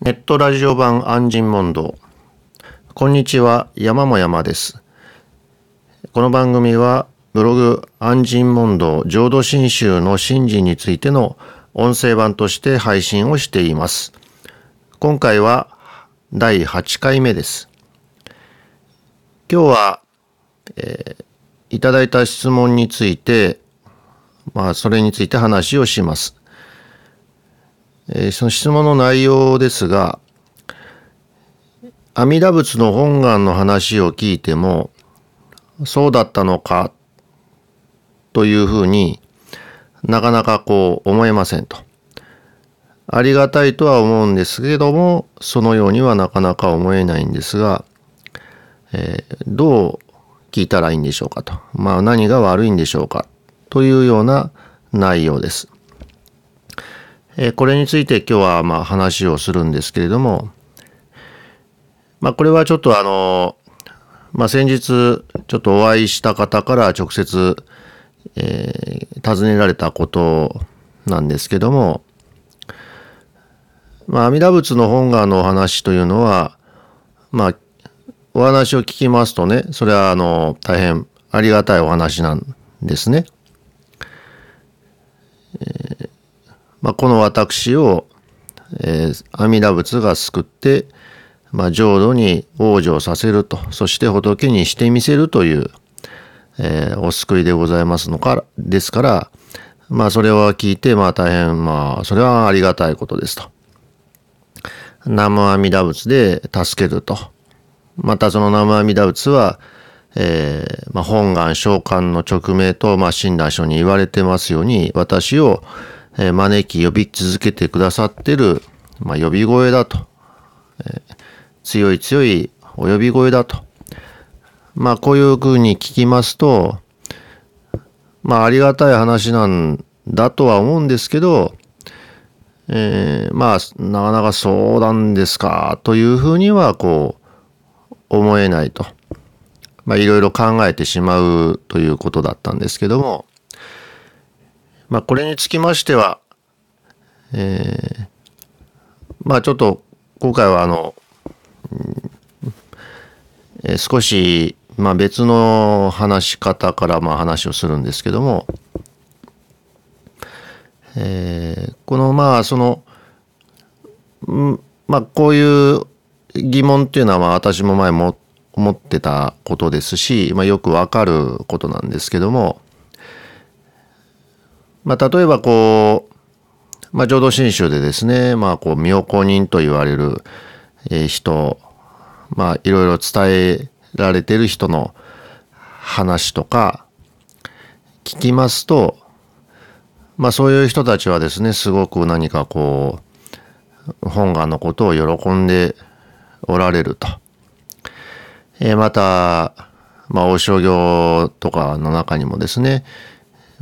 ネットラジオ版安心問答。こんにちは、山も山です。この番組は、ブログ安心問答浄土真宗の神事についての音声版として配信をしています。今回は第8回目です。今日は、えーいただいた質問について、まあ、それについて話をします。えーその質問の内容ですが、阿弥陀仏の本願の話を聞いても、そうだったのか、というふうになかなかこう思えませんと。ありがたいとは思うんですけども、そのようにはなかなか思えないんですが、えーどう聞いたらいいんでしょうかと。まあ何が悪いんでしょうかというような内容です。えこれについて今日はま話をするんですけれども、まあこれはちょっとあの、まあ先日ちょっとお会いした方から直接、えー尋ねられたことなんですけども、まあ阿弥陀仏の本願のお話というのは、まあお話を聞きますとね、それはあの大変ありがたいお話なんですね。まあ、この私を、えー阿弥陀仏が救って、まあ、浄土に往生させると、そして仏にしてみせるという、えーお救いでございますのから、ですから、まあ、それを聞いて、まあ、大変、まあ、それはありがたいことですと。南無阿弥陀仏で助けると。また、その南無阿弥陀仏は、えーまあ、本願召喚の直命と、まあ、親鸞書に言われてますように、私を、え招き呼び続けてくださってる、まあ、呼び声だと。え強い強いお呼び声だと。まあ、こういうふうに聞きますと、まあ、ありがたい話なんだとは思うんですけど、えーまあ、なかなかそうなんですか、というふうには、こう、思えないと。まあ、いろいろ考えてしまうということだったんですけども、まあ、これにつきましては、えーまあ、ちょっと、今回はあの、えー少し、まあ、別の話し方から、まあ、話をするんですけども、えーこの、まあ、その、んまあ、こういう疑問っていうのは、まあ、私も前も思ってたことですし、まあ、よくわかることなんですけども、まあ、例えばこう、まあ、浄土真宗でですね、まあ、こう、妙高人と言われる、え人、まあ、いろいろ伝えられてる人の話とか、聞きますと、まあ、そういう人たちはですね、すごく何かこう、本願のことを喜んでおられると。えーまた、まあ、王将行とかの中にもですね、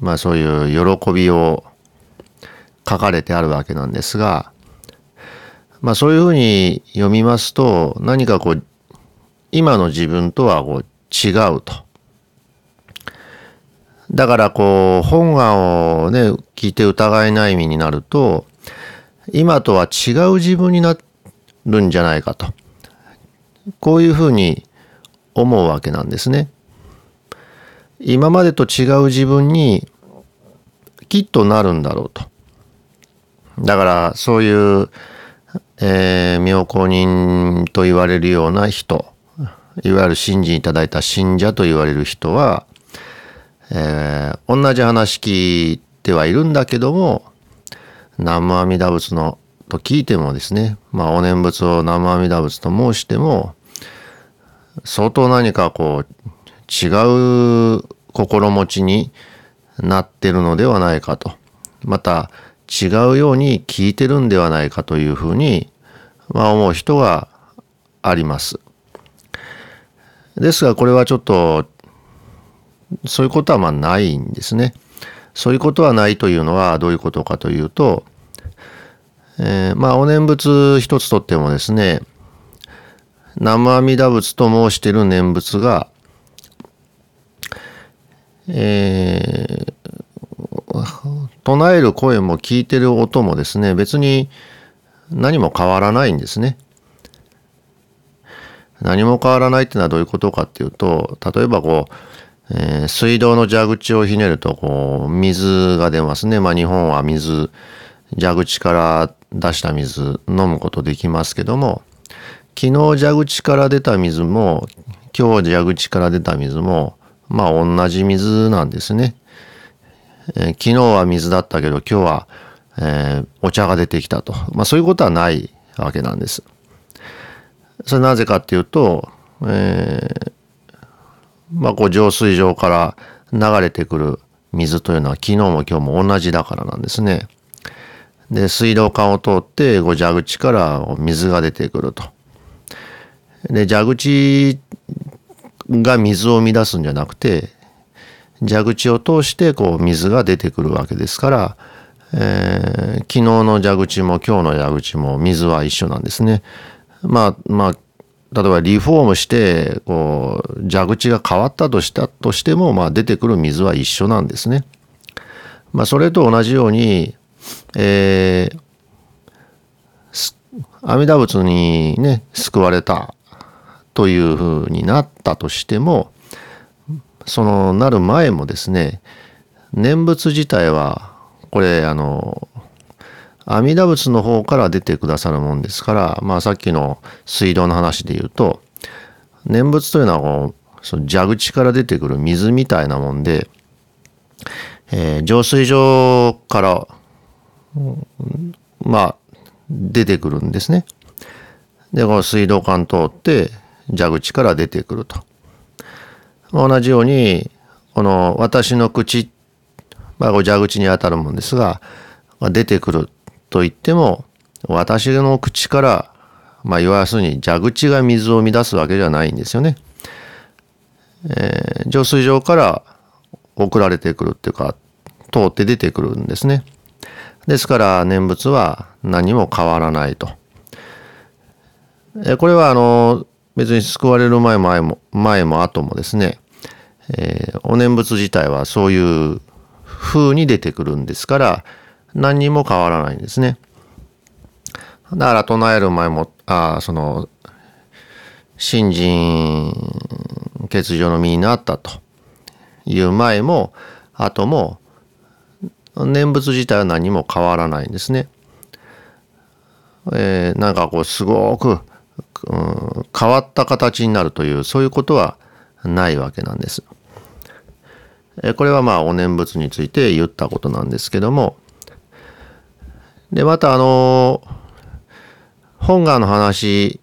まあ、そういう喜びを書かれてあるわけなんですが、まあ、そういうふうに読みますと、何かこう、今の自分とはこう違うと。だからこう、本願をね、聞いて疑いない身になると、今とは違う自分になるんじゃないかと。こういうふうに思うわけなんですね。今までと違う自分にきっとなるんだろうと。だからそういう、えー妙高人と言われるような人、いわゆる信心いただいた信者と言われる人は、えー同じ話聞いてはいるんだけども、南無阿弥陀仏のと聞いてもですね、まあお念仏を南無阿弥陀仏と申しても、相当何かこう違う心持ちになってるのではないかと。また違うように聞いてるんではないかというふうに、まあ思う人があります。ですがこれはちょっとそういうことはまあないんですね。そういうことはないというのはどういうことかというと、えーまあお念仏一つとってもですね、南無阿弥陀仏と申している念仏が、えー唱える声も聞いてる音もですね、別に何も変わらないんですね。何も変わらないっていうのはどういうことかっていうと、例えばこう、えー、水道の蛇口をひねると、こう、水が出ますね。まあ日本は水、蛇口から出した水飲むことできますけども、昨日蛇口から出た水も、今日蛇口から出た水も、まあ同じ水なんですね。えー、昨日は水だったけど今日は、えー、お茶が出てきたと。まあそういうことはないわけなんです。それなぜかっていうと、えー、まあこう浄水場から流れてくる水というのは昨日も今日も同じだからなんですね。で、水道管を通ってこう蛇口から水が出てくると。で、蛇口が水を生み出すんじゃなくて、蛇口を通してこう水が出てくるわけですから、えー、昨日の蛇口も今日の蛇口も水は一緒なんですね。まあまあ例えばリフォームしてこう蛇口が変わったとしたとしても、まあ、出てくる水は一緒なんですね。まあ、それと同じように、えー、阿弥陀仏にね救われたというふうになったとしてもそのなる前もですね念仏自体はこれあの阿弥陀仏の方から出てくださるもんですから、まあさっきの水道の話で言うと念仏というのはその蛇口から出てくる水みたいなもんで、えー、浄水場から、まあ出てくるんですね。でこの水道管通って蛇口から出てくると。同じように、この私の口、まあ、蛇口に当たるもんですが、出てくると言っても、私の口から、まあ、要するに蛇口が水を生み出すわけじゃないんですよね。えー、浄水場から送られてくるっていうか、通って出てくるんですね。ですから念仏は何も変わらないと。えこれはあの別に救われる前も前も前も後もですね、えー、お念仏自体はそういう風に出てくるんですから何にも変わらないんですね。だから唱える前もあその新人欠如の身になったという前も後も念仏自体は何も変わらないんですね。えー、なんかこうすごくうん、変わった形になるというそういうことはないわけなんです。これはまあお念仏について言ったことなんですけどもでまたあの本願の話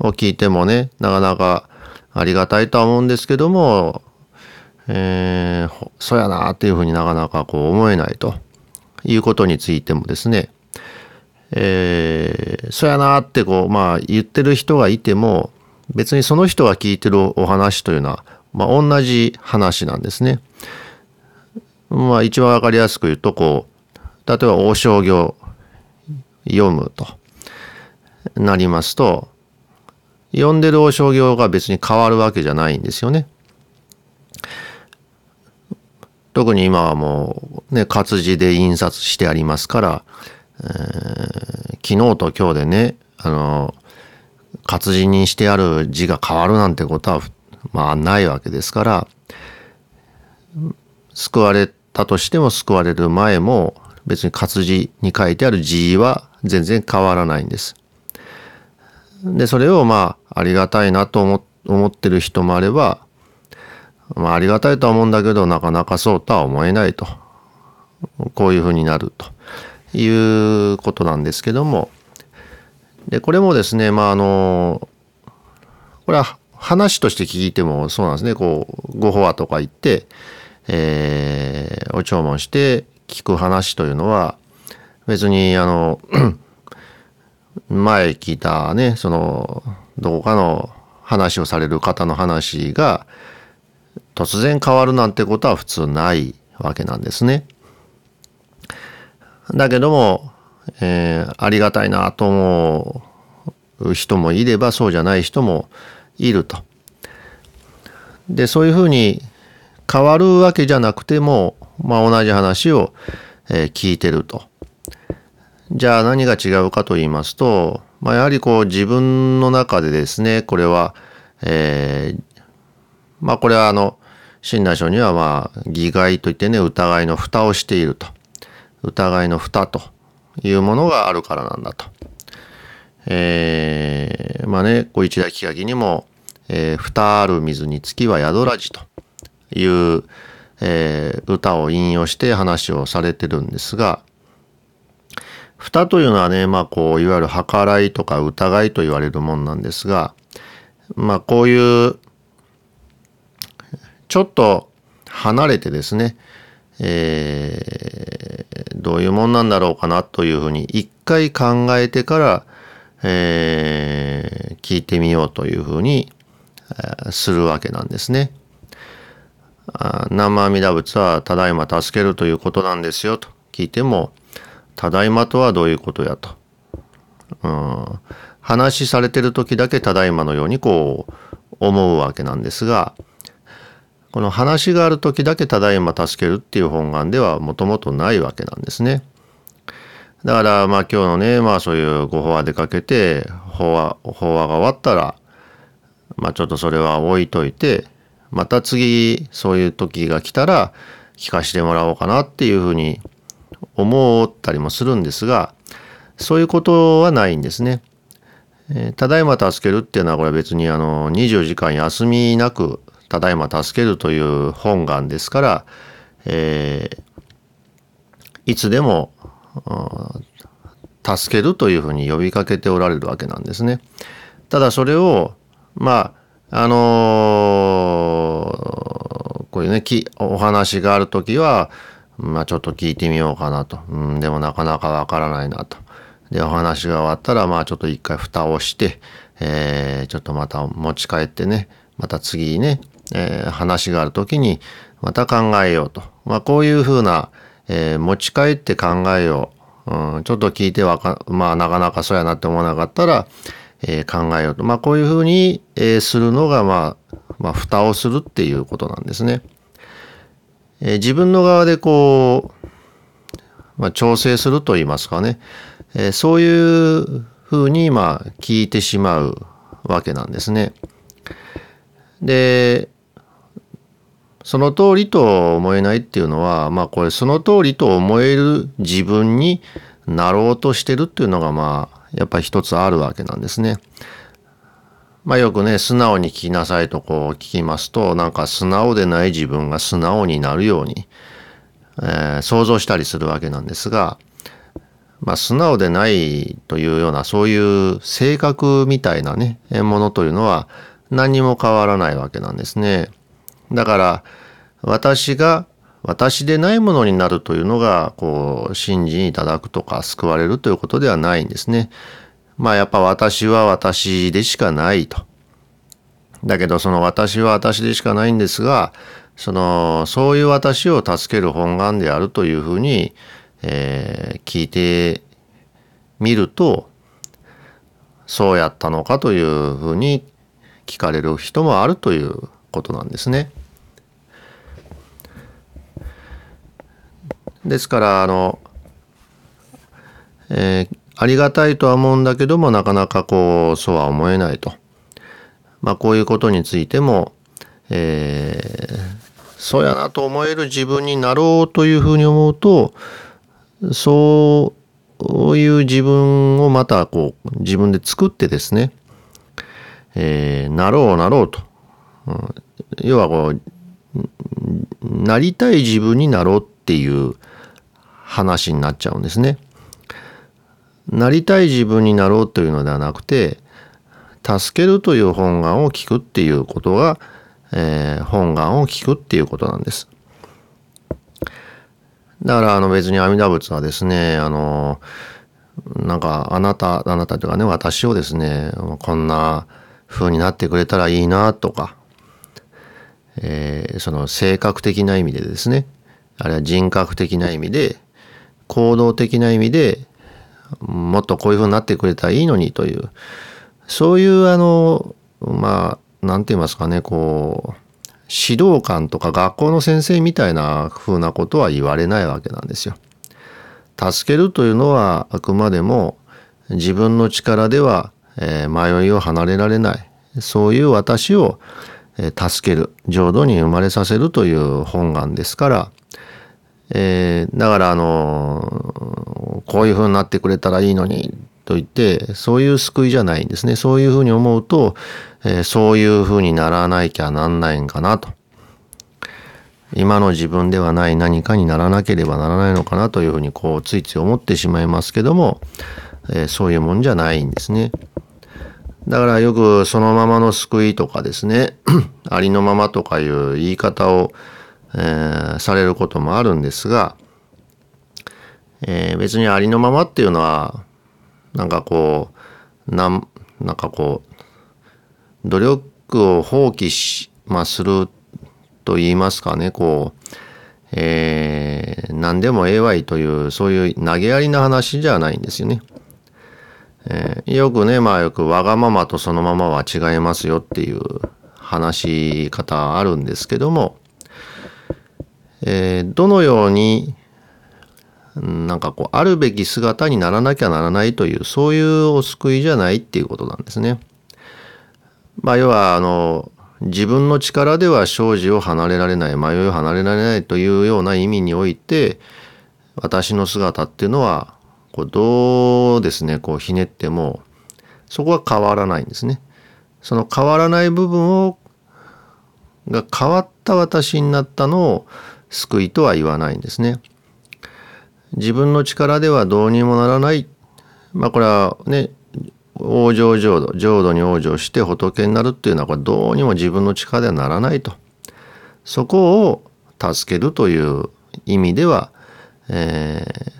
を聞いてもねなかなかありがたいとは思うんですけども、えー、そやなっていうふうになかなかこう思えないということについてもですねえー、そやなってこう、まあ言ってる人がいても、別にその人が聞いてるお話というのは、まあ同じ話なんですね。まあ一番わかりやすく言うと、こう、例えば王将行読むとなりますと、読んでる王将行が別に変わるわけじゃないんですよね。特に今はもうね、活字で印刷してありますから、えー、昨日と今日でね、あの、活字にしてある字が変わるなんてことは、まあないわけですから、救われたとしても救われる前も、別に活字に書いてある字は全然変わらないんです。で、それをまあ、ありがたいなと思思ってる人もあれば、まあ、ありがたいとは思うんだけど、なかなかそうとは思えないと。こういうふうになると。いうことなんですけども、で、これもですね、まあ、あの、これは話として聞いてもそうなんですね、こう、ご法話とか言って、えー、お弔問して聞く話というのは、別に、あの、前聞いたね、その、どこかの話をされる方の話が、突然変わるなんてことは普通ないわけなんですね。だけども、えー、ありがたいなと思う人もいればそうじゃない人もいると。でそういうふうに変わるわけじゃなくても、まあ、同じ話を、え、聞いてると。じゃあ何が違うかと言いますと、まあ、やはりこう自分の中でですね、これは、えー、まあこれはあの、親鸞書にはまあ、疑外といってね、疑いの蓋をしていると。疑いの蓋というものがあるからなんだと。えー、まあね、こう一大企画にも、えー、蓋ある水に月は宿らじという、えー、歌を引用して話をされてるんですが、蓋というのはね、まあこう、いわゆる計らいとか疑いと言われるもんなんですが、まあこういう、ちょっと離れてですね、えー、どういうもんなんだろうかなというふうに一回考えてから、えー、聞いてみようというふうに、するわけなんですね。生阿弥陀仏はただいま助けるということなんですよと聞いても、ただいまとはどういうことやと。うん、話されてる時だけただいまのようにこう思うわけなんですが、この話がある時だけただいま助けるっていう本願ではもともとないわけなんですね。だからまあ今日のね、まあそういうご法話出かけて、法話、法話が終わったら、まあちょっとそれは置いといて、また次そういう時が来たら聞かしてもらおうかなっていうふうに思ったりもするんですが、そういうことはないんですね。えー、ただいま助けるっていうのはこれは別にあの24時間休みなくただいま助けるという本願ですから、えー、いつでも助けるというふうに呼びかけておられるわけなんですね。ただそれをまああのー、こういうねお話がある時はまあちょっと聞いてみようかなと。うん、でもなかなかわからないなと。で、お話が終わったら、まあちょっと一回蓋をして、えー、ちょっとまた持ち帰ってね、また次ね、えー、話がある時にまた考えようと。まあこういうふうな、えー、持ち帰って考えよう。うん、ちょっと聞いてわか、まあなかなかそうやなって思わなかったら、えー、考えようと。まあこういうふうに、え、するのが、まあ、まあ蓋をするっていうことなんですね。え、自分の側でこう、まあ、調整すると言いますかね、え、そういうふうにまあ聞いてしまうわけなんですね。で、その通りと思えないっていうのは、まあこれその通りと思える自分になろうとしてるっていうのがまあやっぱり一つあるわけなんですね。まあよくね、素直に聞きなさいとこう聞きますと、なんか素直でない自分が素直になるように、えー、想像したりするわけなんですが、まあ素直でないというようなそういう性格みたいなね、ものというのは何にも変わらないわけなんですね。だから私が私でないものになるというのが、こう、信じいただくとか救われるということではないんですね。まあやっぱ私は私でしかないと。だけどその私は私でしかないんですが、その、そういう私を助ける本願であるというふうに、えー、聞いてみると、そうやったのかというふうに聞かれる人もあるということなんですね。ですから、あの、えー、ありがたいとは思うんだけども、なかなかこう、そうは思えないと。まあ、こういうことについても、えー、そうやなと思える自分になろうというふうに思うと、そういう自分をまたこう、自分で作ってですね、えー、なろうなろうと。うん、要はこう、なりたい自分になろうっていう話になっちゃうんですね。なりたい自分になろうというのではなくて助けるという本願を聞くっていうことが、えー、本願を聞くっていうことなんです。だからあの別に阿弥陀仏はですねあのなんかあなたあなたというかね私をですねこんな風になってくれたらいいなとか、えー、その性格的な意味でですねあるいは人格的な意味で行動的な意味でもっとこういうふうになってくれたらいいのにという、そういうあの、まあ、なんて言いますかね、こう、指導官とか学校の先生みたいな風なことは言われないわけなんですよ。助けるというのはあくまでも自分の力では、えー、迷いを離れられない。そういう私を、えー、助ける。浄土に生まれさせるという本願ですから、えー、だからあのこういうふうになってくれたらいいのにと言ってそういう救いじゃないんですねそういうふうに思うと、えー、そういうふうにならなきゃなんないんかなと今の自分ではない何かにならなければならないのかなというふうにこうついつい思ってしまいますけども、えー、そういうもんじゃないんですね。だからよくそのままの救いとかですね ありのままとかいう言い方を、えー、されることもあるんですが、えー、別にありのままっていうのはなんかこうなんなんかこう努力を放棄し、まあ、すると言いますかね、こう、えー、何でもええわいという、そういう投げやりな話じゃないんですよね。えー、よくね、まあよくわがままとそのままは違いますよっていう話し方あるんですけども、えー、どのようになんかこうあるべき姿にならなきゃならないというそういうお救いじゃないっていうことなんですね。まあ要はあの自分の力では生じを離れられない迷いを離れられないというような意味において私の姿っていうのはこうどうですねこうひねってもそこは変わらないんですね。その変わらない部分をが変わった私になったのを救いとは言わないんですね。自分の力ではどうにもならない。まあこれはね往生浄土浄土に往生して仏になるっていうのはこれどうにも自分の力ではならないとそこを助けるという意味では、えー、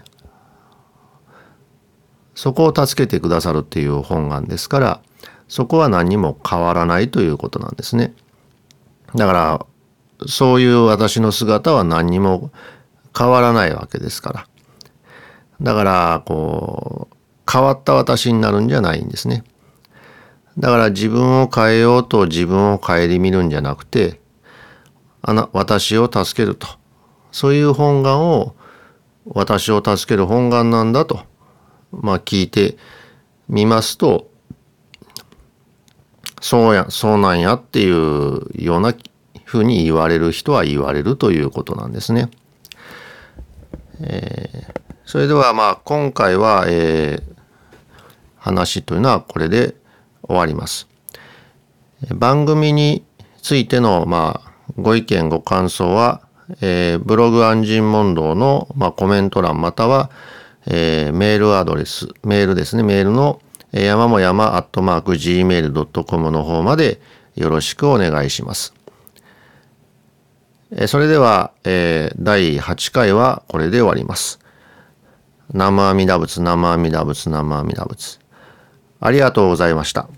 そこを助けてくださるっていう本願ですからそこは何も変わらないということなんですね。だからそういう私の姿は何にも変わらないわけですから。だからこう変わった私になるんじゃないんですね。だから自分を変えようと自分を顧みるんじゃなくて、あな、私を助けると。そういう本願を私を助ける本願なんだと、まあ聞いてみますと、そうや、そうなんやっていうようなふうに言われる人は言われるということなんですね。えー、それではまあ今回は、えー、話というのはこれで終わります。番組についての、まあ、ご意見ご感想は、えー、ブログ安心問答の、まあ、コメント欄または、えー、メールアドレス、メールですね、メールの、えー、山も山アットマーク gmail.com の方までよろしくお願いします。それでは、えー、第8回はこれで終わります。生阿弥陀仏、生阿弥陀仏、生阿弥陀仏。ありがとうございました。